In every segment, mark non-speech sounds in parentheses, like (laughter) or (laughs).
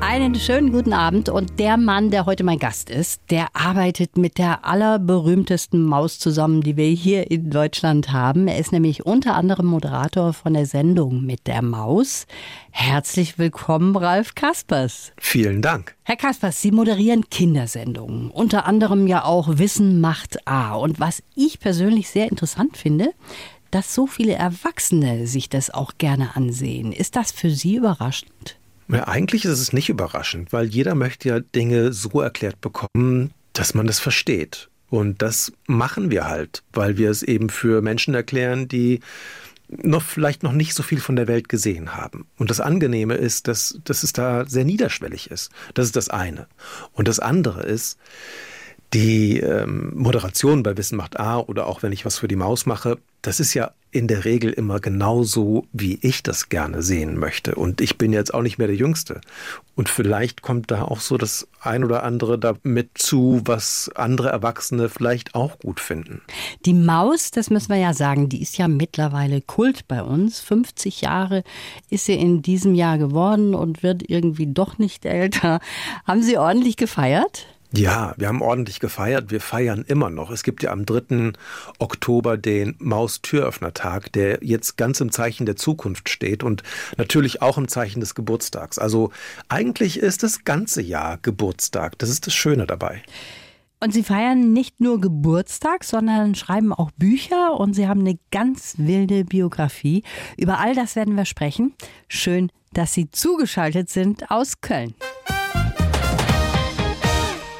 Einen schönen guten Abend und der Mann, der heute mein Gast ist, der arbeitet mit der allerberühmtesten Maus zusammen, die wir hier in Deutschland haben. Er ist nämlich unter anderem Moderator von der Sendung mit der Maus. Herzlich willkommen, Ralf Kaspers. Vielen Dank. Herr Kaspers, Sie moderieren Kindersendungen, unter anderem ja auch Wissen macht A. Und was ich persönlich sehr interessant finde, dass so viele Erwachsene sich das auch gerne ansehen. Ist das für Sie überraschend? Ja, eigentlich ist es nicht überraschend, weil jeder möchte ja Dinge so erklärt bekommen, dass man das versteht. Und das machen wir halt, weil wir es eben für Menschen erklären, die noch vielleicht noch nicht so viel von der Welt gesehen haben. Und das Angenehme ist, dass, dass es da sehr niederschwellig ist. Das ist das eine. Und das andere ist, die ähm, Moderation bei Wissen macht A oder auch wenn ich was für die Maus mache, das ist ja in der Regel immer genauso, wie ich das gerne sehen möchte. Und ich bin jetzt auch nicht mehr der Jüngste. Und vielleicht kommt da auch so das ein oder andere damit zu, was andere Erwachsene vielleicht auch gut finden. Die Maus, das müssen wir ja sagen, die ist ja mittlerweile Kult bei uns. 50 Jahre ist sie in diesem Jahr geworden und wird irgendwie doch nicht älter. Haben Sie ordentlich gefeiert? Ja, wir haben ordentlich gefeiert. Wir feiern immer noch. Es gibt ja am 3. Oktober den Maustüröffnertag, der jetzt ganz im Zeichen der Zukunft steht und natürlich auch im Zeichen des Geburtstags. Also eigentlich ist das ganze Jahr Geburtstag. Das ist das Schöne dabei. Und Sie feiern nicht nur Geburtstag, sondern schreiben auch Bücher und Sie haben eine ganz wilde Biografie. Über all das werden wir sprechen. Schön, dass Sie zugeschaltet sind aus Köln.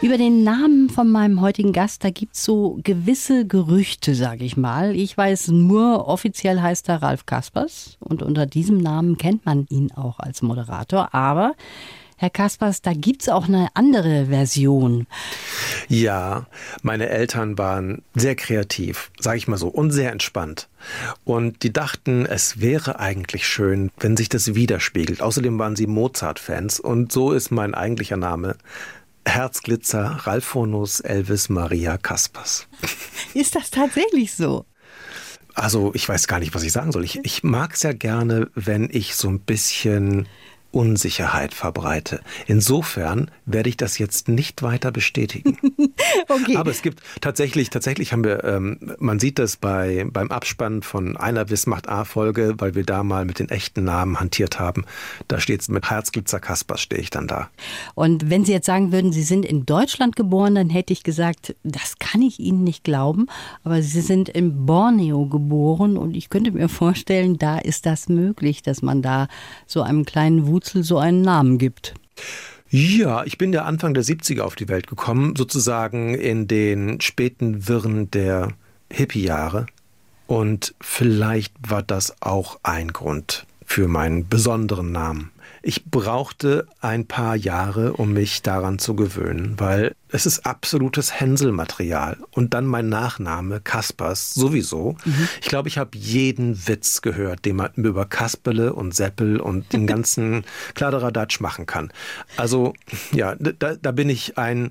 Über den Namen von meinem heutigen Gast, da gibt es so gewisse Gerüchte, sage ich mal. Ich weiß nur, offiziell heißt er Ralf Kaspers und unter diesem Namen kennt man ihn auch als Moderator. Aber Herr Kaspers, da gibt es auch eine andere Version. Ja, meine Eltern waren sehr kreativ, sage ich mal so, und sehr entspannt. Und die dachten, es wäre eigentlich schön, wenn sich das widerspiegelt. Außerdem waren sie Mozart-Fans und so ist mein eigentlicher Name Herzglitzer Ralphonus Elvis Maria Kaspers. (laughs) Ist das tatsächlich so? Also ich weiß gar nicht, was ich sagen soll. Ich, ich mag es ja gerne, wenn ich so ein bisschen Unsicherheit verbreite. Insofern werde ich das jetzt nicht weiter bestätigen. (laughs) okay. Aber es gibt tatsächlich, tatsächlich haben wir, ähm, man sieht das bei, beim Abspann von einer Wissmacht A-Folge, weil wir da mal mit den echten Namen hantiert haben. Da steht es mit Herzglitzer Kaspers, stehe ich dann da. Und wenn Sie jetzt sagen würden, Sie sind in Deutschland geboren, dann hätte ich gesagt, das kann ich Ihnen nicht glauben. Aber Sie sind in Borneo geboren und ich könnte mir vorstellen, da ist das möglich, dass man da so einem kleinen Wut Wurzel so einen Namen gibt. Ja, ich bin ja Anfang der 70er auf die Welt gekommen, sozusagen in den späten Wirren der Hippie-Jahre. Und vielleicht war das auch ein Grund für meinen besonderen Namen. Ich brauchte ein paar Jahre, um mich daran zu gewöhnen, weil es ist absolutes Hänselmaterial. Und dann mein Nachname, Kaspers, sowieso. Mhm. Ich glaube, ich habe jeden Witz gehört, den man über Kasperle und Seppel und den (laughs) ganzen Kladderadatsch machen kann. Also, ja, da, da bin ich ein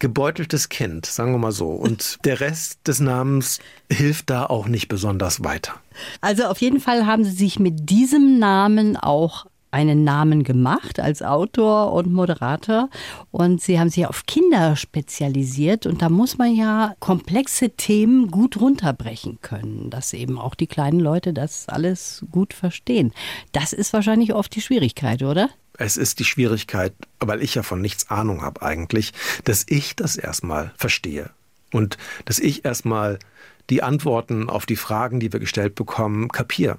gebeuteltes Kind, sagen wir mal so. Und (laughs) der Rest des Namens hilft da auch nicht besonders weiter. Also auf jeden Fall haben Sie sich mit diesem Namen auch einen Namen gemacht als Autor und Moderator und Sie haben sich auf Kinder spezialisiert und da muss man ja komplexe Themen gut runterbrechen können, dass eben auch die kleinen Leute das alles gut verstehen. Das ist wahrscheinlich oft die Schwierigkeit, oder? Es ist die Schwierigkeit, weil ich ja von nichts Ahnung habe eigentlich, dass ich das erstmal verstehe und dass ich erstmal die Antworten auf die Fragen, die wir gestellt bekommen, kapiere.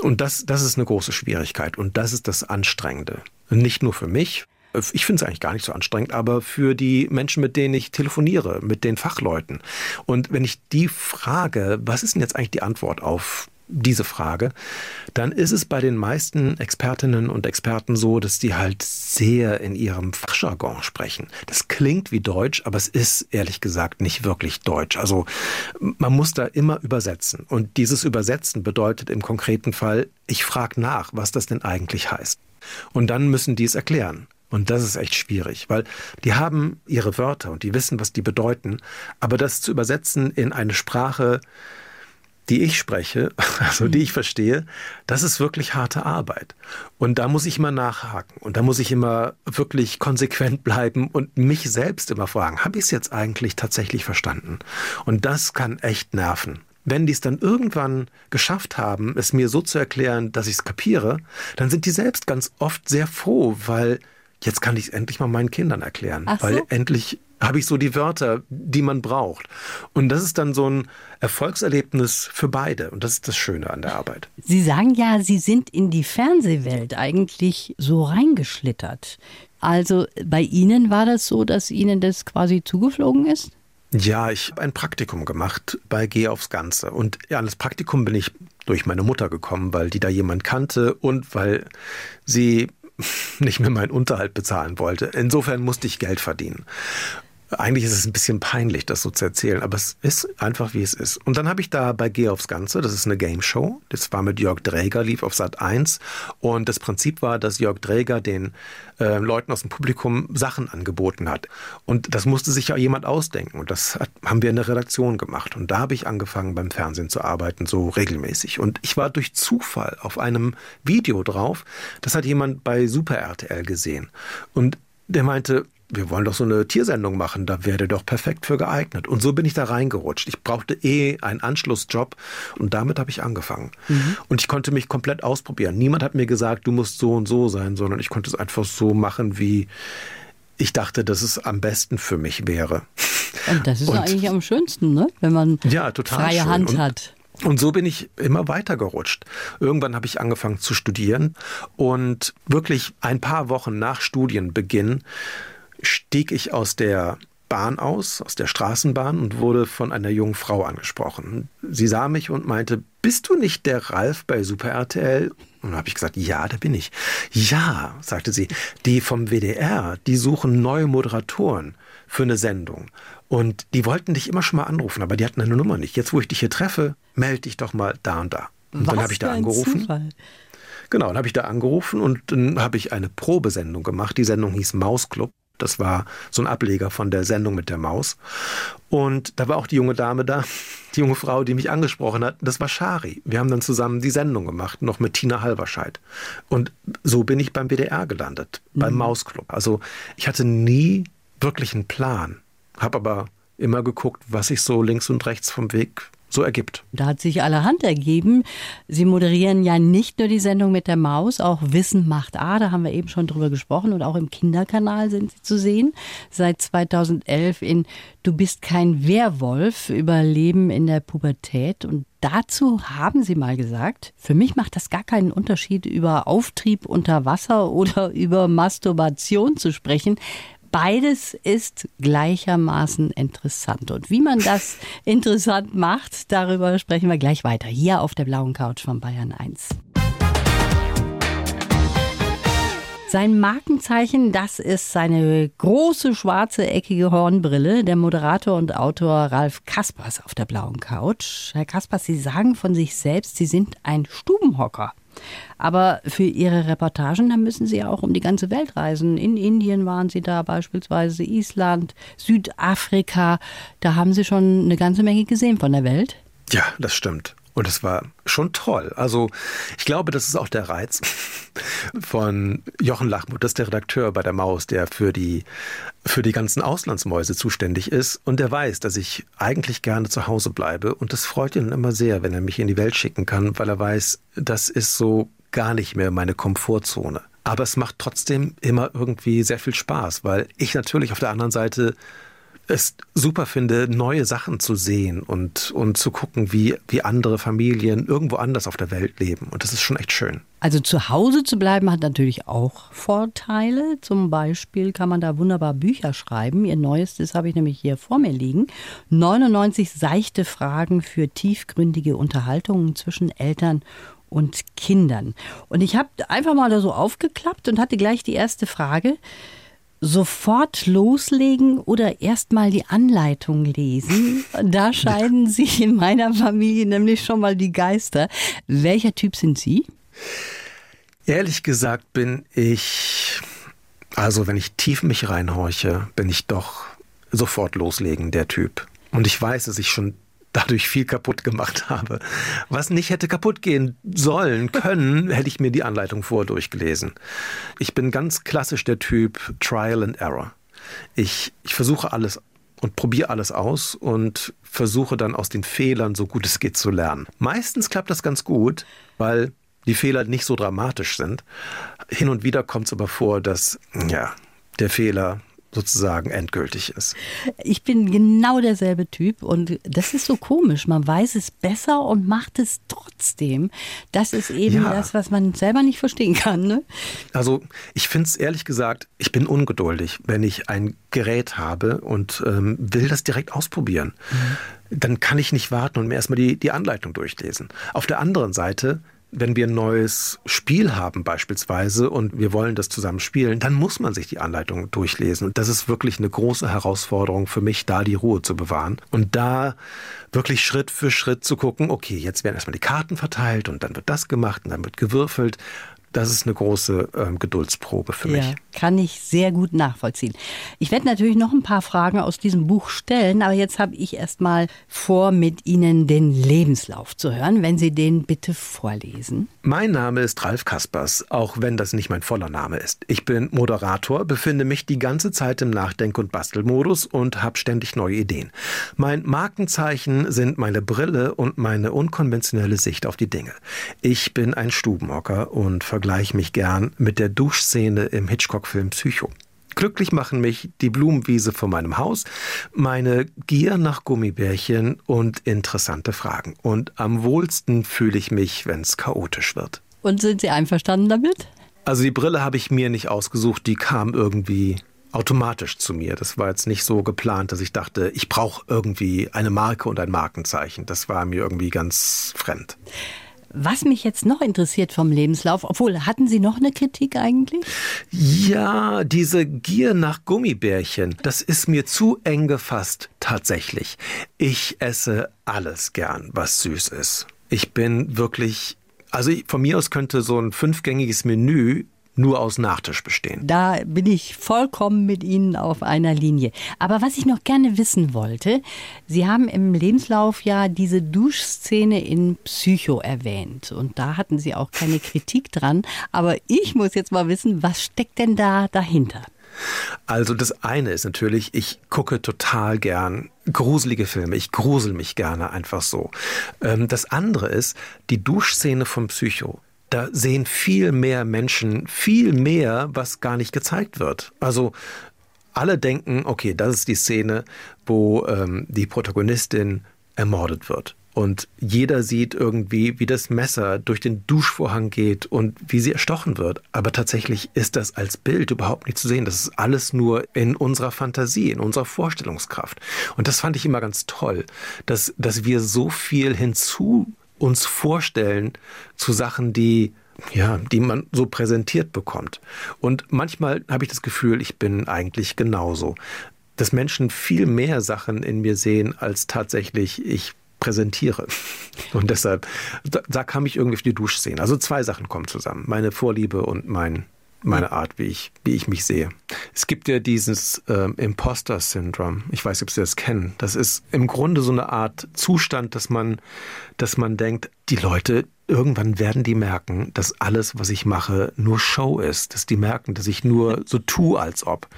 Und das, das ist eine große Schwierigkeit und das ist das Anstrengende. Nicht nur für mich, ich finde es eigentlich gar nicht so anstrengend, aber für die Menschen, mit denen ich telefoniere, mit den Fachleuten. Und wenn ich die frage, was ist denn jetzt eigentlich die Antwort auf diese Frage, dann ist es bei den meisten Expertinnen und Experten so, dass die halt sehr in ihrem Fachjargon sprechen. Das klingt wie Deutsch, aber es ist ehrlich gesagt nicht wirklich Deutsch. Also man muss da immer übersetzen. Und dieses Übersetzen bedeutet im konkreten Fall, ich frage nach, was das denn eigentlich heißt. Und dann müssen die es erklären. Und das ist echt schwierig, weil die haben ihre Wörter und die wissen, was die bedeuten. Aber das zu übersetzen in eine Sprache, die ich spreche, (laughs) also die mhm. ich verstehe, das ist wirklich harte Arbeit. Und da muss ich immer nachhaken und da muss ich immer wirklich konsequent bleiben und mich selbst immer fragen, habe ich es jetzt eigentlich tatsächlich verstanden? Und das kann echt nerven. Wenn die es dann irgendwann geschafft haben, es mir so zu erklären, dass ich es kapiere, dann sind die selbst ganz oft sehr froh, weil jetzt kann ich es endlich mal meinen Kindern erklären, so. weil endlich habe ich so die Wörter, die man braucht. Und das ist dann so ein Erfolgserlebnis für beide. Und das ist das Schöne an der Arbeit. Sie sagen ja, Sie sind in die Fernsehwelt eigentlich so reingeschlittert. Also bei Ihnen war das so, dass Ihnen das quasi zugeflogen ist? Ja, ich habe ein Praktikum gemacht bei Geh aufs Ganze. Und ja, an das Praktikum bin ich durch meine Mutter gekommen, weil die da jemand kannte und weil sie (laughs) nicht mehr meinen Unterhalt bezahlen wollte. Insofern musste ich Geld verdienen. Eigentlich ist es ein bisschen peinlich, das so zu erzählen, aber es ist einfach, wie es ist. Und dann habe ich da bei Geh aufs Ganze, das ist eine Game Show, das war mit Jörg Dräger, lief auf Sat 1 und das Prinzip war, dass Jörg Dräger den äh, Leuten aus dem Publikum Sachen angeboten hat. Und das musste sich ja jemand ausdenken und das hat, haben wir in der Redaktion gemacht. Und da habe ich angefangen beim Fernsehen zu arbeiten, so regelmäßig. Und ich war durch Zufall auf einem Video drauf, das hat jemand bei Super RTL gesehen. Und der meinte, wir wollen doch so eine Tiersendung machen, da wäre doch perfekt für geeignet. Und so bin ich da reingerutscht. Ich brauchte eh einen Anschlussjob und damit habe ich angefangen. Mhm. Und ich konnte mich komplett ausprobieren. Niemand hat mir gesagt, du musst so und so sein, sondern ich konnte es einfach so machen, wie ich dachte, dass es am besten für mich wäre. Und das ist und, eigentlich am schönsten, ne? wenn man ja, freie schön. Hand hat. Und so bin ich immer weiter gerutscht. Irgendwann habe ich angefangen zu studieren und wirklich ein paar Wochen nach Studienbeginn stieg ich aus der Bahn aus, aus der Straßenbahn und wurde von einer jungen Frau angesprochen. Sie sah mich und meinte, bist du nicht der Ralf bei Super RTL? Und dann habe ich gesagt, ja, da bin ich. Ja, sagte sie, die vom WDR, die suchen neue Moderatoren für eine Sendung. Und die wollten dich immer schon mal anrufen, aber die hatten eine Nummer nicht. Jetzt, wo ich dich hier treffe, melde dich doch mal da und da. Und Was dann habe ich da angerufen. Zufall. Genau, dann habe ich da angerufen und dann habe ich eine Probesendung gemacht. Die Sendung hieß Mausclub. Das war so ein Ableger von der Sendung mit der Maus. Und da war auch die junge Dame da, die junge Frau, die mich angesprochen hat. Das war Shari. Wir haben dann zusammen die Sendung gemacht, noch mit Tina Halberscheid. Und so bin ich beim WDR gelandet, beim mhm. Mausclub. Also ich hatte nie wirklich einen Plan, habe aber immer geguckt, was ich so links und rechts vom Weg so ergibt. Da hat sich allerhand ergeben. Sie moderieren ja nicht nur die Sendung mit der Maus, auch Wissen macht A, da haben wir eben schon drüber gesprochen und auch im Kinderkanal sind Sie zu sehen. Seit 2011 in Du bist kein Werwolf, Überleben in der Pubertät und Dazu haben Sie mal gesagt, für mich macht das gar keinen Unterschied, über Auftrieb unter Wasser oder (laughs) über Masturbation zu sprechen. Beides ist gleichermaßen interessant. Und wie man das (laughs) interessant macht, darüber sprechen wir gleich weiter. Hier auf der blauen Couch von Bayern 1. Sein Markenzeichen, das ist seine große schwarze eckige Hornbrille, der Moderator und Autor Ralf Kaspers auf der blauen Couch. Herr Kaspers, Sie sagen von sich selbst, Sie sind ein Stubenhocker. Aber für Ihre Reportagen, da müssen Sie ja auch um die ganze Welt reisen. In Indien waren Sie da beispielsweise, Island, Südafrika. Da haben Sie schon eine ganze Menge gesehen von der Welt. Ja, das stimmt. Und es war schon toll. Also ich glaube, das ist auch der Reiz von Jochen Lachmuth, das ist der Redakteur bei der Maus, der für die, für die ganzen Auslandsmäuse zuständig ist. Und der weiß, dass ich eigentlich gerne zu Hause bleibe. Und das freut ihn immer sehr, wenn er mich in die Welt schicken kann, weil er weiß, das ist so gar nicht mehr meine Komfortzone. Aber es macht trotzdem immer irgendwie sehr viel Spaß, weil ich natürlich auf der anderen Seite es super finde, neue Sachen zu sehen und, und zu gucken, wie, wie andere Familien irgendwo anders auf der Welt leben. Und das ist schon echt schön. Also zu Hause zu bleiben hat natürlich auch Vorteile. Zum Beispiel kann man da wunderbar Bücher schreiben. Ihr neuestes habe ich nämlich hier vor mir liegen. 99 seichte Fragen für tiefgründige Unterhaltungen zwischen Eltern und Kindern. Und ich habe einfach mal da so aufgeklappt und hatte gleich die erste Frage sofort loslegen oder erstmal die Anleitung lesen. Da scheiden sich in meiner Familie nämlich schon mal die Geister. Welcher Typ sind Sie? Ehrlich gesagt bin ich Also, wenn ich tief mich reinhorche, bin ich doch sofort loslegen, der Typ. Und ich weiß, dass ich schon dadurch viel kaputt gemacht habe. Was nicht hätte kaputt gehen sollen, können, hätte ich mir die Anleitung vor durchgelesen. Ich bin ganz klassisch der Typ Trial and Error. Ich, ich versuche alles und probiere alles aus und versuche dann aus den Fehlern so gut es geht zu lernen. Meistens klappt das ganz gut, weil die Fehler nicht so dramatisch sind. Hin und wieder kommt es aber vor, dass ja, der Fehler sozusagen endgültig ist. Ich bin genau derselbe Typ und das ist so komisch. Man weiß es besser und macht es trotzdem. Das ist eben ja. das, was man selber nicht verstehen kann. Ne? Also ich finde es ehrlich gesagt, ich bin ungeduldig, wenn ich ein Gerät habe und ähm, will das direkt ausprobieren. Mhm. Dann kann ich nicht warten und mir erstmal die, die Anleitung durchlesen. Auf der anderen Seite wenn wir ein neues Spiel haben beispielsweise und wir wollen das zusammen spielen, dann muss man sich die Anleitung durchlesen. Und das ist wirklich eine große Herausforderung für mich, da die Ruhe zu bewahren und da wirklich Schritt für Schritt zu gucken, okay, jetzt werden erstmal die Karten verteilt und dann wird das gemacht und dann wird gewürfelt das ist eine große ähm, Geduldsprobe für mich. Ja, kann ich sehr gut nachvollziehen. Ich werde natürlich noch ein paar Fragen aus diesem Buch stellen, aber jetzt habe ich erst mal vor, mit Ihnen den Lebenslauf zu hören, wenn Sie den bitte vorlesen. Mein Name ist Ralf Kaspers, auch wenn das nicht mein voller Name ist. Ich bin Moderator, befinde mich die ganze Zeit im Nachdenk- und Bastelmodus und habe ständig neue Ideen. Mein Markenzeichen sind meine Brille und meine unkonventionelle Sicht auf die Dinge. Ich bin ein Stubenhocker und vergleiche mich gern mit der Duschszene im Hitchcock-Film Psycho. Glücklich machen mich die Blumenwiese vor meinem Haus, meine Gier nach Gummibärchen und interessante Fragen. Und am wohlsten fühle ich mich, wenn es chaotisch wird. Und sind Sie einverstanden damit? Also die Brille habe ich mir nicht ausgesucht, die kam irgendwie automatisch zu mir. Das war jetzt nicht so geplant, dass ich dachte, ich brauche irgendwie eine Marke und ein Markenzeichen. Das war mir irgendwie ganz fremd. Was mich jetzt noch interessiert vom Lebenslauf, obwohl, hatten Sie noch eine Kritik eigentlich? Ja, diese Gier nach Gummibärchen, das ist mir zu eng gefasst, tatsächlich. Ich esse alles gern, was süß ist. Ich bin wirklich also von mir aus könnte so ein fünfgängiges Menü nur aus Nachtisch bestehen. Da bin ich vollkommen mit Ihnen auf einer Linie. Aber was ich noch gerne wissen wollte, Sie haben im Lebenslauf ja diese Duschszene in Psycho erwähnt und da hatten Sie auch keine Kritik dran. Aber ich muss jetzt mal wissen, was steckt denn da dahinter? Also das eine ist natürlich, ich gucke total gern gruselige Filme. Ich grusel mich gerne einfach so. Ähm, das andere ist die Duschszene vom Psycho da sehen viel mehr Menschen viel mehr, was gar nicht gezeigt wird. Also alle denken, okay, das ist die Szene, wo ähm, die Protagonistin ermordet wird. Und jeder sieht irgendwie, wie das Messer durch den Duschvorhang geht und wie sie erstochen wird. Aber tatsächlich ist das als Bild überhaupt nicht zu sehen. Das ist alles nur in unserer Fantasie, in unserer Vorstellungskraft. Und das fand ich immer ganz toll, dass, dass wir so viel hinzu uns vorstellen zu Sachen, die ja, die man so präsentiert bekommt. Und manchmal habe ich das Gefühl, ich bin eigentlich genauso. Dass Menschen viel mehr Sachen in mir sehen, als tatsächlich ich präsentiere. (laughs) Und deshalb, da, da kam ich irgendwie auf die Duschszene. Also zwei Sachen kommen zusammen. Meine Vorliebe und mein meine Art, wie ich, wie ich mich sehe. Es gibt ja dieses äh, Imposter-Syndrom. Ich weiß ob Sie das kennen. Das ist im Grunde so eine Art Zustand, dass man, dass man denkt, die Leute, irgendwann werden die merken, dass alles, was ich mache, nur Show ist. Dass die merken, dass ich nur so tue, als ob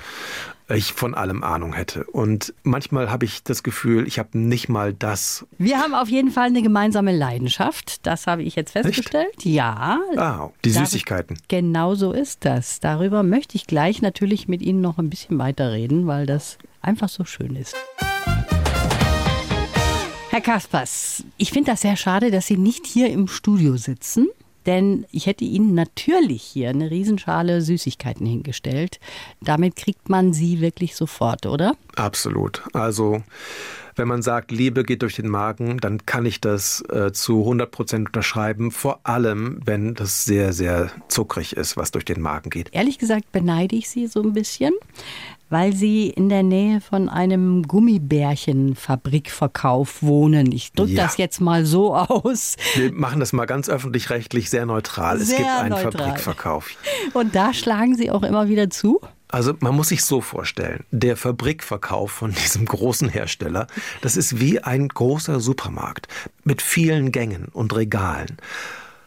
ich von allem Ahnung hätte. Und manchmal habe ich das Gefühl, ich habe nicht mal das. Wir haben auf jeden Fall eine gemeinsame Leidenschaft. Das habe ich jetzt festgestellt. Echt? Ja. Ah, die Süßigkeiten. Genau so ist das. Darüber möchte ich gleich natürlich mit Ihnen noch ein bisschen weiterreden, weil das einfach so schön ist. Herr Kaspers, ich finde das sehr schade, dass Sie nicht hier im Studio sitzen. Denn ich hätte Ihnen natürlich hier eine Riesenschale Süßigkeiten hingestellt. Damit kriegt man sie wirklich sofort, oder? Absolut. Also wenn man sagt, Liebe geht durch den Magen, dann kann ich das äh, zu 100 Prozent unterschreiben. Vor allem, wenn das sehr, sehr zuckrig ist, was durch den Magen geht. Ehrlich gesagt beneide ich Sie so ein bisschen weil Sie in der Nähe von einem Gummibärchenfabrikverkauf wohnen. Ich drücke ja. das jetzt mal so aus. Wir machen das mal ganz öffentlich-rechtlich sehr neutral. Sehr es gibt einen neutral. Fabrikverkauf. Und da schlagen Sie auch immer wieder zu? Also man muss sich so vorstellen, der Fabrikverkauf von (laughs) diesem großen Hersteller, das ist wie ein großer Supermarkt mit vielen Gängen und Regalen.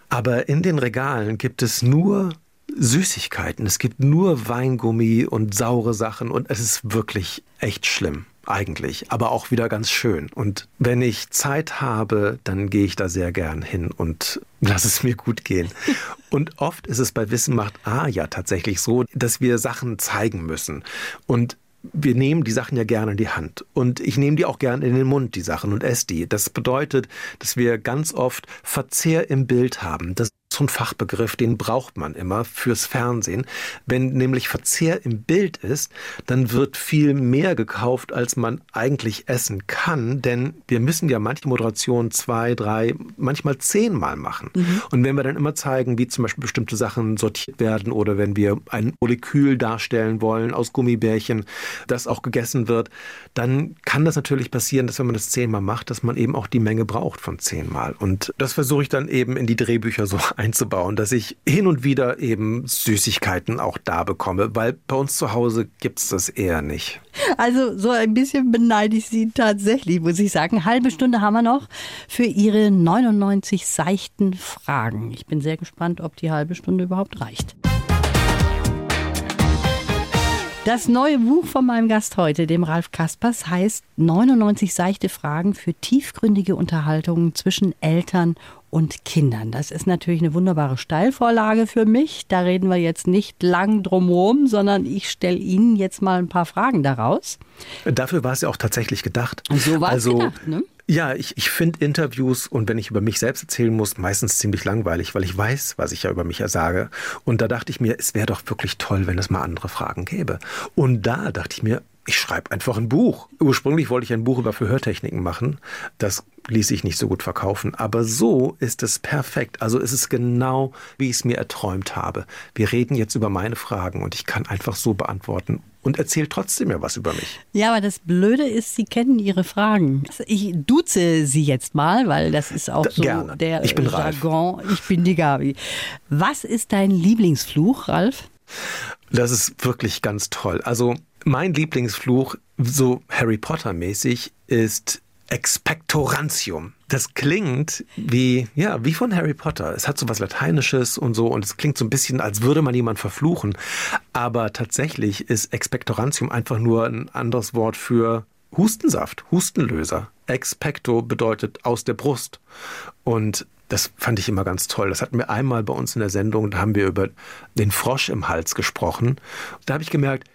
Aber in den Regalen gibt es nur Süßigkeiten, es gibt nur Weingummi und saure Sachen und es ist wirklich echt schlimm eigentlich, aber auch wieder ganz schön. Und wenn ich Zeit habe, dann gehe ich da sehr gern hin und lasse es mir gut gehen. (laughs) Und oft ist es bei Wissen macht A ja tatsächlich so, dass wir Sachen zeigen müssen. Und wir nehmen die Sachen ja gerne in die Hand. Und ich nehme die auch gerne in den Mund, die Sachen, und esse die. Das bedeutet, dass wir ganz oft Verzehr im Bild haben. Das so ein Fachbegriff, den braucht man immer fürs Fernsehen. Wenn nämlich Verzehr im Bild ist, dann wird viel mehr gekauft, als man eigentlich essen kann, denn wir müssen ja manche Moderationen zwei, drei, manchmal zehnmal machen. Mhm. Und wenn wir dann immer zeigen, wie zum Beispiel bestimmte Sachen sortiert werden oder wenn wir ein Molekül darstellen wollen aus Gummibärchen, das auch gegessen wird, dann kann das natürlich passieren, dass wenn man das zehnmal macht, dass man eben auch die Menge braucht von zehnmal. Und das versuche ich dann eben in die Drehbücher so einzubauen, dass ich hin und wieder eben Süßigkeiten auch da bekomme, weil bei uns zu Hause gibt es das eher nicht. Also so ein bisschen beneide ich Sie tatsächlich, muss ich sagen. Halbe Stunde haben wir noch für Ihre 99 seichten Fragen. Ich bin sehr gespannt, ob die halbe Stunde überhaupt reicht. Das neue Buch von meinem Gast heute, dem Ralf Kaspers, heißt 99 seichte Fragen für tiefgründige Unterhaltungen zwischen Eltern und Kindern. Das ist natürlich eine wunderbare Steilvorlage für mich. Da reden wir jetzt nicht lang drumherum, sondern ich stelle Ihnen jetzt mal ein paar Fragen daraus. Dafür war es ja auch tatsächlich gedacht. So war also, es gedacht, ne? Ja, ich, ich finde Interviews und wenn ich über mich selbst erzählen muss, meistens ziemlich langweilig, weil ich weiß, was ich ja über mich sage. Und da dachte ich mir, es wäre doch wirklich toll, wenn es mal andere Fragen gäbe. Und da dachte ich mir, ich schreibe einfach ein Buch. Ursprünglich wollte ich ein Buch über Verhörtechniken machen. Das ließ sich nicht so gut verkaufen. Aber so ist es perfekt. Also es ist genau, wie ich es mir erträumt habe. Wir reden jetzt über meine Fragen und ich kann einfach so beantworten und erzähle trotzdem ja was über mich. Ja, aber das Blöde ist, Sie kennen Ihre Fragen. Ich duze Sie jetzt mal, weil das ist auch so Gerne. der ich bin Jargon. Ralf. Ich bin die Gabi. Was ist dein Lieblingsfluch, Ralf? Das ist wirklich ganz toll. Also mein Lieblingsfluch, so Harry Potter mäßig, ist Expectorantium. Das klingt wie, ja, wie von Harry Potter. Es hat so was Lateinisches und so und es klingt so ein bisschen, als würde man jemand verfluchen. Aber tatsächlich ist Expectorantium einfach nur ein anderes Wort für Hustensaft, Hustenlöser. Expecto bedeutet aus der Brust. Und das fand ich immer ganz toll. Das hatten wir einmal bei uns in der Sendung, da haben wir über den Frosch im Hals gesprochen. Da habe ich gemerkt,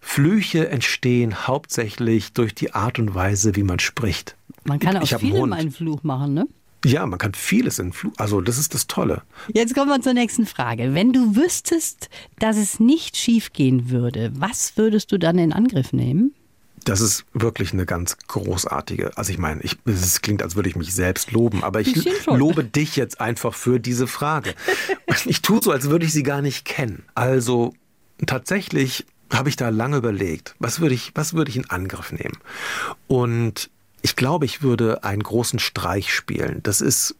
Flüche entstehen hauptsächlich durch die Art und Weise, wie man spricht. Man kann auch ich viel in einen Fluch machen, ne? Ja, man kann vieles in Fluch. Also das ist das Tolle. Jetzt kommen wir zur nächsten Frage. Wenn du wüsstest, dass es nicht schiefgehen würde, was würdest du dann in Angriff nehmen? Das ist wirklich eine ganz großartige. Also ich meine, ich, es klingt, als würde ich mich selbst loben, aber ich lobe dich jetzt einfach für diese Frage. (laughs) ich tue so, als würde ich sie gar nicht kennen. Also tatsächlich habe ich da lange überlegt, was würde ich, was würde ich in Angriff nehmen? Und ich glaube, ich würde einen großen Streich spielen. Das ist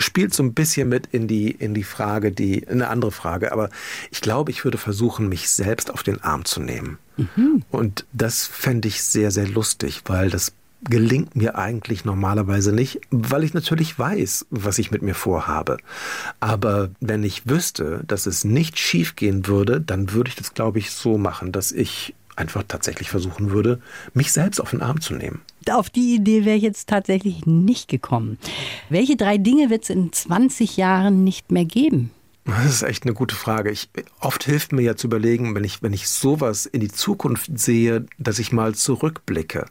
spielt so ein bisschen mit in die in die Frage, die eine andere Frage, aber ich glaube, ich würde versuchen, mich selbst auf den Arm zu nehmen. Mhm. Und das fände ich sehr sehr lustig, weil das gelingt mir eigentlich normalerweise nicht, weil ich natürlich weiß, was ich mit mir vorhabe. Aber wenn ich wüsste, dass es nicht schief gehen würde, dann würde ich das, glaube ich, so machen, dass ich einfach tatsächlich versuchen würde, mich selbst auf den Arm zu nehmen. Auf die Idee wäre ich jetzt tatsächlich nicht gekommen. Welche drei Dinge wird es in 20 Jahren nicht mehr geben? Das ist echt eine gute Frage. Ich, oft hilft mir ja zu überlegen, wenn ich, wenn ich sowas in die Zukunft sehe, dass ich mal zurückblicke.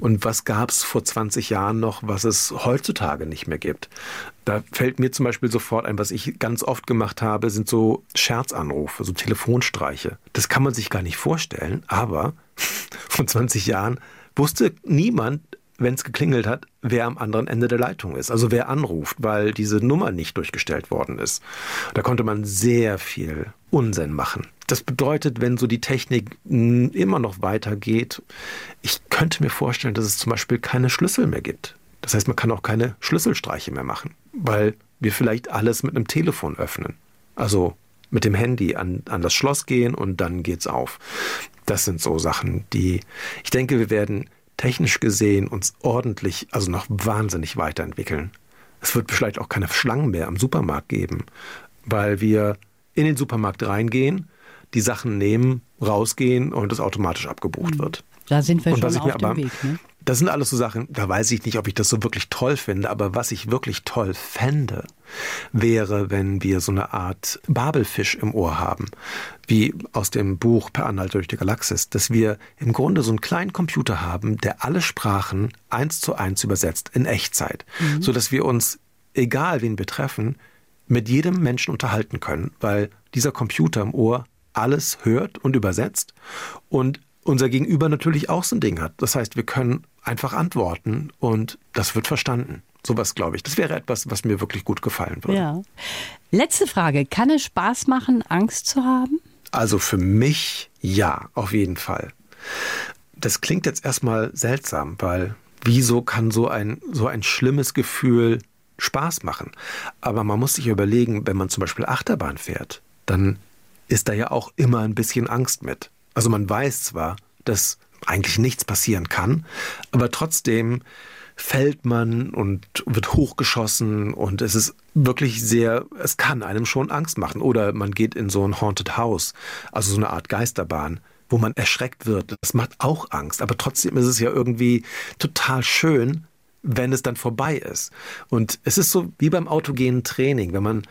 Und was gab es vor 20 Jahren noch, was es heutzutage nicht mehr gibt? Da fällt mir zum Beispiel sofort ein, was ich ganz oft gemacht habe, sind so Scherzanrufe, so Telefonstreiche. Das kann man sich gar nicht vorstellen, aber (laughs) vor 20 Jahren wusste niemand, wenn es geklingelt hat, wer am anderen Ende der Leitung ist, also wer anruft, weil diese Nummer nicht durchgestellt worden ist. Da konnte man sehr viel Unsinn machen. Das bedeutet, wenn so die Technik immer noch weitergeht, ich könnte mir vorstellen, dass es zum Beispiel keine Schlüssel mehr gibt. Das heißt, man kann auch keine Schlüsselstreiche mehr machen, weil wir vielleicht alles mit einem Telefon öffnen. Also mit dem Handy an, an das Schloss gehen und dann geht's auf. Das sind so Sachen, die ich denke, wir werden technisch gesehen uns ordentlich, also noch wahnsinnig weiterentwickeln. Es wird vielleicht auch keine Schlangen mehr am Supermarkt geben, weil wir in den Supermarkt reingehen, die Sachen nehmen, rausgehen und es automatisch abgebucht mhm. wird. Da sind wir und schon auf dem Weg. Ne? Das sind alles so Sachen, da weiß ich nicht, ob ich das so wirklich toll finde, aber was ich wirklich toll fände, wäre, wenn wir so eine Art Babelfisch im Ohr haben, wie aus dem Buch Per Anhalt durch die Galaxis, dass wir im Grunde so einen kleinen Computer haben, der alle Sprachen eins zu eins übersetzt, in Echtzeit, mhm. so dass wir uns, egal wen wir treffen, mit jedem Menschen unterhalten können, weil dieser Computer im Ohr alles hört und übersetzt und unser Gegenüber natürlich auch so ein Ding hat. Das heißt, wir können einfach antworten und das wird verstanden. Sowas glaube ich. Das wäre etwas, was mir wirklich gut gefallen würde. Ja. Letzte Frage. Kann es Spaß machen, Angst zu haben? Also für mich ja, auf jeden Fall. Das klingt jetzt erstmal seltsam, weil wieso kann so ein, so ein schlimmes Gefühl Spaß machen? Aber man muss sich überlegen, wenn man zum Beispiel Achterbahn fährt, dann ist da ja auch immer ein bisschen Angst mit. Also man weiß zwar, dass eigentlich nichts passieren kann, aber trotzdem fällt man und wird hochgeschossen und es ist wirklich sehr, es kann einem schon Angst machen. Oder man geht in so ein Haunted House, also so eine Art Geisterbahn, wo man erschreckt wird. Das macht auch Angst, aber trotzdem ist es ja irgendwie total schön, wenn es dann vorbei ist. Und es ist so wie beim autogenen Training, wenn man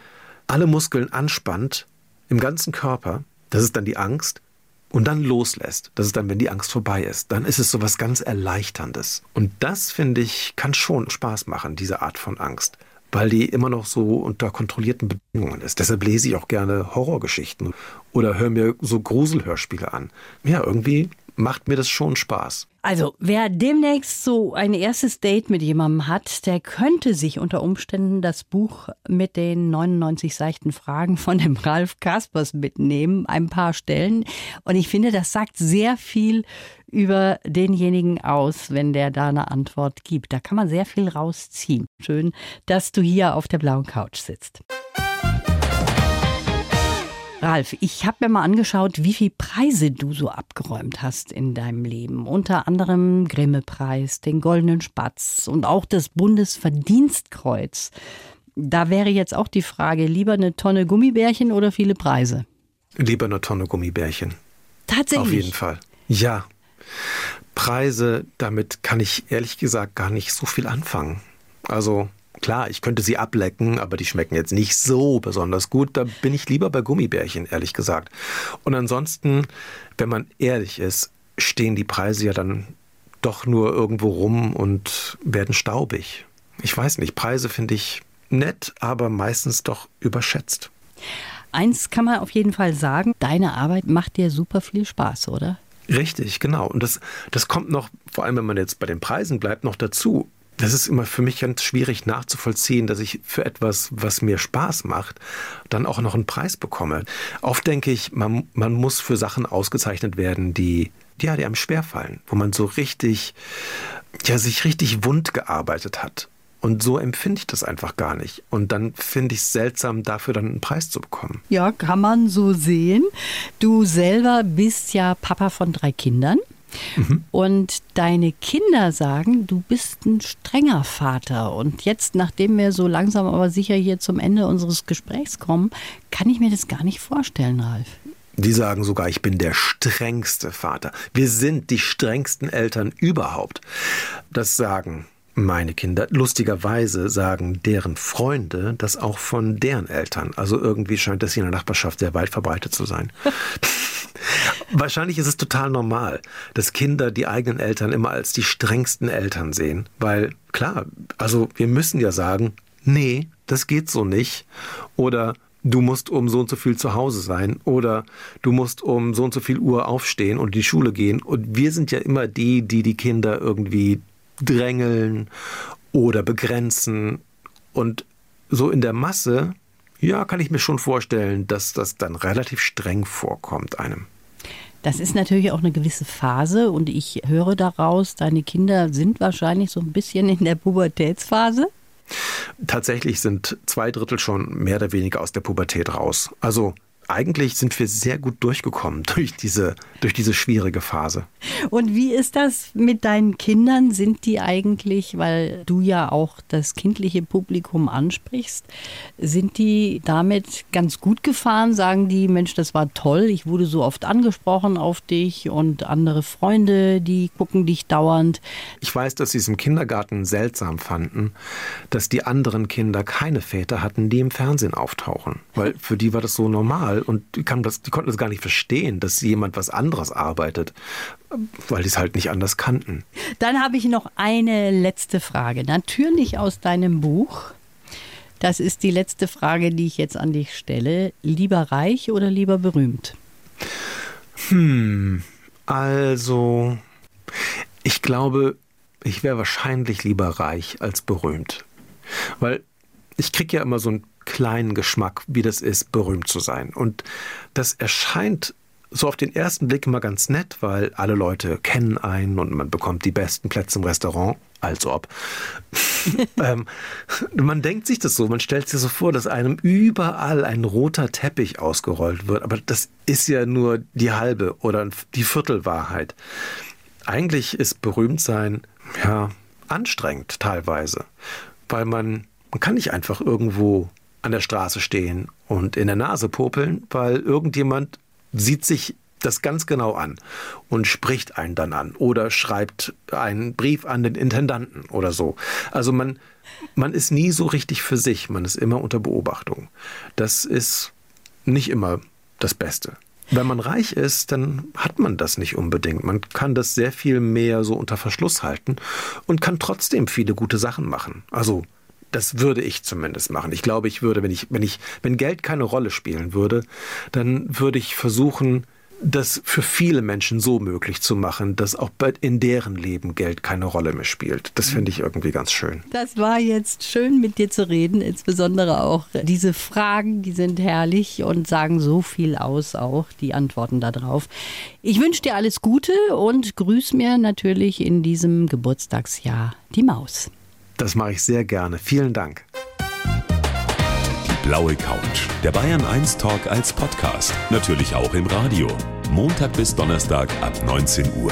alle Muskeln anspannt im ganzen Körper, das ist dann die Angst, und dann loslässt, das ist dann, wenn die Angst vorbei ist, dann ist es so was ganz Erleichterndes. Und das, finde ich, kann schon Spaß machen, diese Art von Angst, weil die immer noch so unter kontrollierten Bedingungen ist. Deshalb lese ich auch gerne Horrorgeschichten oder höre mir so Gruselhörspiele an. Ja, irgendwie macht mir das schon Spaß. Also, wer demnächst so ein erstes Date mit jemandem hat, der könnte sich unter Umständen das Buch mit den 99 seichten Fragen von dem (laughs) Ralf Kaspers mitnehmen, ein paar Stellen. Und ich finde, das sagt sehr viel über denjenigen aus, wenn der da eine Antwort gibt. Da kann man sehr viel rausziehen. Schön, dass du hier auf der blauen Couch sitzt. Ralf, ich habe mir mal angeschaut, wie viele Preise du so abgeräumt hast in deinem Leben. Unter anderem Grimme-Preis, den Goldenen Spatz und auch das Bundesverdienstkreuz. Da wäre jetzt auch die Frage, lieber eine Tonne Gummibärchen oder viele Preise? Lieber eine Tonne Gummibärchen. Tatsächlich? Auf jeden Fall. Ja. Preise, damit kann ich ehrlich gesagt gar nicht so viel anfangen. Also Klar, ich könnte sie ablecken, aber die schmecken jetzt nicht so besonders gut. Da bin ich lieber bei Gummibärchen, ehrlich gesagt. Und ansonsten, wenn man ehrlich ist, stehen die Preise ja dann doch nur irgendwo rum und werden staubig. Ich weiß nicht, Preise finde ich nett, aber meistens doch überschätzt. Eins kann man auf jeden Fall sagen, deine Arbeit macht dir super viel Spaß, oder? Richtig, genau. Und das, das kommt noch, vor allem wenn man jetzt bei den Preisen bleibt, noch dazu das ist immer für mich ganz schwierig nachzuvollziehen, dass ich für etwas, was mir Spaß macht, dann auch noch einen Preis bekomme. Oft denke ich, man, man muss für Sachen ausgezeichnet werden, die, ja, die einem schwerfallen, wo man so richtig, ja, sich richtig wund gearbeitet hat. Und so empfinde ich das einfach gar nicht. Und dann finde ich es seltsam, dafür dann einen Preis zu bekommen. Ja, kann man so sehen. Du selber bist ja Papa von drei Kindern. Mhm. Und deine Kinder sagen, du bist ein strenger Vater. Und jetzt, nachdem wir so langsam aber sicher hier zum Ende unseres Gesprächs kommen, kann ich mir das gar nicht vorstellen, Ralf. Die sagen sogar, ich bin der strengste Vater. Wir sind die strengsten Eltern überhaupt. Das sagen meine Kinder. Lustigerweise sagen deren Freunde das auch von deren Eltern. Also irgendwie scheint das hier in der Nachbarschaft sehr weit verbreitet zu sein. (laughs) Wahrscheinlich ist es total normal, dass Kinder die eigenen Eltern immer als die strengsten Eltern sehen. Weil klar, also wir müssen ja sagen, nee, das geht so nicht. Oder du musst um so und so viel zu Hause sein oder du musst um so und so viel Uhr aufstehen und in die Schule gehen. Und wir sind ja immer die, die die Kinder irgendwie drängeln oder begrenzen. Und so in der Masse, ja, kann ich mir schon vorstellen, dass das dann relativ streng vorkommt einem. Das ist natürlich auch eine gewisse Phase und ich höre daraus, deine Kinder sind wahrscheinlich so ein bisschen in der Pubertätsphase. Tatsächlich sind zwei Drittel schon mehr oder weniger aus der Pubertät raus. Also eigentlich sind wir sehr gut durchgekommen (laughs) durch diese, durch diese schwierige Phase. Und wie ist das mit deinen Kindern? Sind die eigentlich, weil du ja auch das kindliche Publikum ansprichst, sind die damit ganz gut gefahren? Sagen die, Mensch, das war toll, ich wurde so oft angesprochen auf dich und andere Freunde, die gucken dich dauernd. Ich weiß, dass sie es im Kindergarten seltsam fanden, dass die anderen Kinder keine Väter hatten, die im Fernsehen auftauchen. Weil für die war das so normal und die, das, die konnten das gar nicht verstehen, dass jemand was anderes arbeitet, weil die es halt nicht anders kannten. Dann habe ich noch eine letzte Frage. Natürlich aus deinem Buch. Das ist die letzte Frage, die ich jetzt an dich stelle. Lieber reich oder lieber berühmt? Hm, also ich glaube, ich wäre wahrscheinlich lieber reich als berühmt. Weil ich kriege ja immer so einen kleinen Geschmack, wie das ist, berühmt zu sein. Und das erscheint so auf den ersten Blick immer ganz nett, weil alle Leute kennen einen und man bekommt die besten Plätze im Restaurant, als ob. (laughs) ähm, man denkt sich das so, man stellt sich so vor, dass einem überall ein roter Teppich ausgerollt wird, aber das ist ja nur die halbe oder die Viertelwahrheit. Eigentlich ist Berühmtsein ja anstrengend teilweise, weil man man kann nicht einfach irgendwo an der Straße stehen und in der Nase popeln, weil irgendjemand sieht sich das ganz genau an und spricht einen dann an oder schreibt einen Brief an den Intendanten oder so. Also man, man ist nie so richtig für sich, man ist immer unter Beobachtung. Das ist nicht immer das Beste. Wenn man reich ist, dann hat man das nicht unbedingt. Man kann das sehr viel mehr so unter Verschluss halten und kann trotzdem viele gute Sachen machen. Also das würde ich zumindest machen. Ich glaube, ich würde, wenn ich, wenn ich, wenn Geld keine Rolle spielen würde, dann würde ich versuchen, das für viele Menschen so möglich zu machen, dass auch in deren Leben Geld keine Rolle mehr spielt. Das finde ich irgendwie ganz schön. Das war jetzt schön mit dir zu reden, insbesondere auch diese Fragen, die sind herrlich und sagen so viel aus, auch die Antworten darauf. Ich wünsche dir alles Gute und grüß mir natürlich in diesem Geburtstagsjahr die Maus. Das mache ich sehr gerne. Vielen Dank. Die blaue Couch. Der Bayern 1 Talk als Podcast. Natürlich auch im Radio. Montag bis Donnerstag ab 19 Uhr.